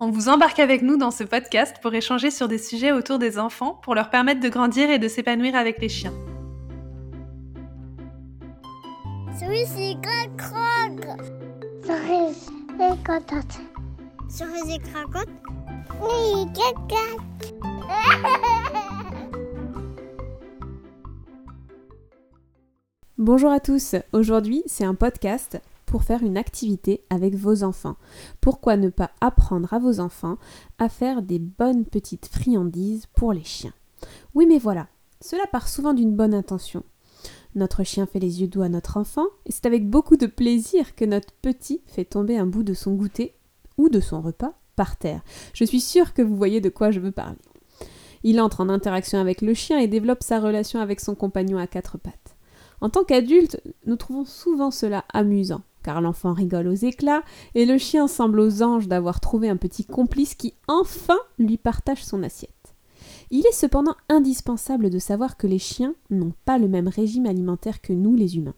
On vous embarque avec nous dans ce podcast pour échanger sur des sujets autour des enfants pour leur permettre de grandir et de s'épanouir avec les chiens. Bonjour à tous, aujourd'hui c'est un podcast faire une activité avec vos enfants. Pourquoi ne pas apprendre à vos enfants à faire des bonnes petites friandises pour les chiens? Oui mais voilà, cela part souvent d'une bonne intention. Notre chien fait les yeux doux à notre enfant et c'est avec beaucoup de plaisir que notre petit fait tomber un bout de son goûter ou de son repas par terre. Je suis sûre que vous voyez de quoi je veux parler. Il entre en interaction avec le chien et développe sa relation avec son compagnon à quatre pattes. En tant qu'adulte, nous trouvons souvent cela amusant car l'enfant rigole aux éclats, et le chien semble aux anges d'avoir trouvé un petit complice qui enfin lui partage son assiette. Il est cependant indispensable de savoir que les chiens n'ont pas le même régime alimentaire que nous les humains,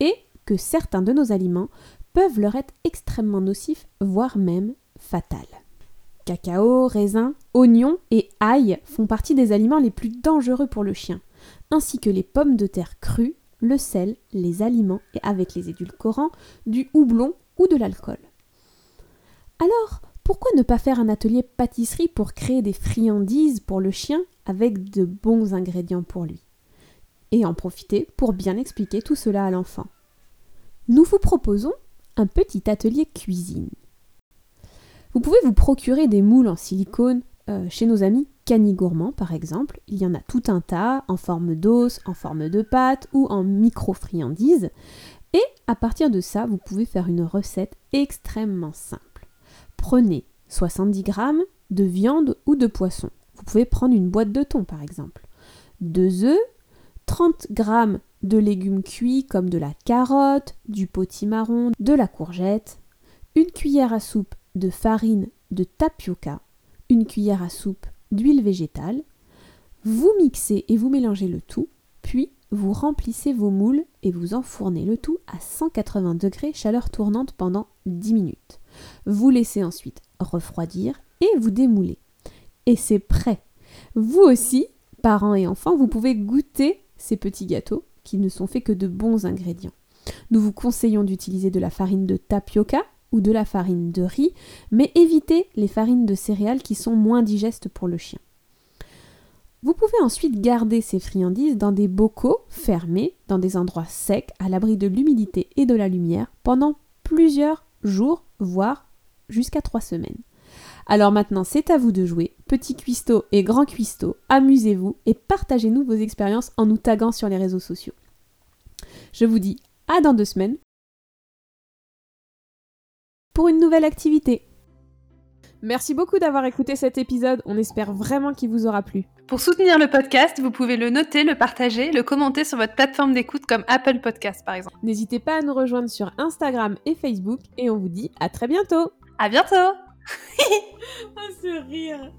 et que certains de nos aliments peuvent leur être extrêmement nocifs, voire même fatals. Cacao, raisin, oignons et ail font partie des aliments les plus dangereux pour le chien, ainsi que les pommes de terre crues le sel, les aliments et avec les édulcorants, du houblon ou de l'alcool. Alors, pourquoi ne pas faire un atelier pâtisserie pour créer des friandises pour le chien avec de bons ingrédients pour lui? Et en profiter pour bien expliquer tout cela à l'enfant. Nous vous proposons un petit atelier cuisine. Vous pouvez vous procurer des moules en silicone euh, chez nos amis Canigourmand par exemple, il y en a tout un tas en forme d'os, en forme de pâte ou en micro-friandises. Et à partir de ça, vous pouvez faire une recette extrêmement simple. Prenez 70 g de viande ou de poisson. Vous pouvez prendre une boîte de thon par exemple. Deux œufs, 30 g de légumes cuits comme de la carotte, du potimarron, de la courgette, une cuillère à soupe de farine de tapioca, une cuillère à soupe d'huile végétale. Vous mixez et vous mélangez le tout, puis vous remplissez vos moules et vous enfournez le tout à 180 degrés chaleur tournante pendant 10 minutes. Vous laissez ensuite refroidir et vous démoulez. Et c'est prêt. Vous aussi, parents et enfants, vous pouvez goûter ces petits gâteaux qui ne sont faits que de bons ingrédients. Nous vous conseillons d'utiliser de la farine de tapioca ou de la farine de riz, mais évitez les farines de céréales qui sont moins digestes pour le chien. Vous pouvez ensuite garder ces friandises dans des bocaux fermés, dans des endroits secs, à l'abri de l'humidité et de la lumière, pendant plusieurs jours, voire jusqu'à trois semaines. Alors maintenant, c'est à vous de jouer. Petit cuistot et grand cuistot, amusez-vous et partagez-nous vos expériences en nous taguant sur les réseaux sociaux. Je vous dis à dans deux semaines pour une nouvelle activité. Merci beaucoup d'avoir écouté cet épisode, on espère vraiment qu'il vous aura plu. Pour soutenir le podcast, vous pouvez le noter, le partager, le commenter sur votre plateforme d'écoute comme Apple Podcast par exemple. N'hésitez pas à nous rejoindre sur Instagram et Facebook et on vous dit à très bientôt. À bientôt. ah ce rire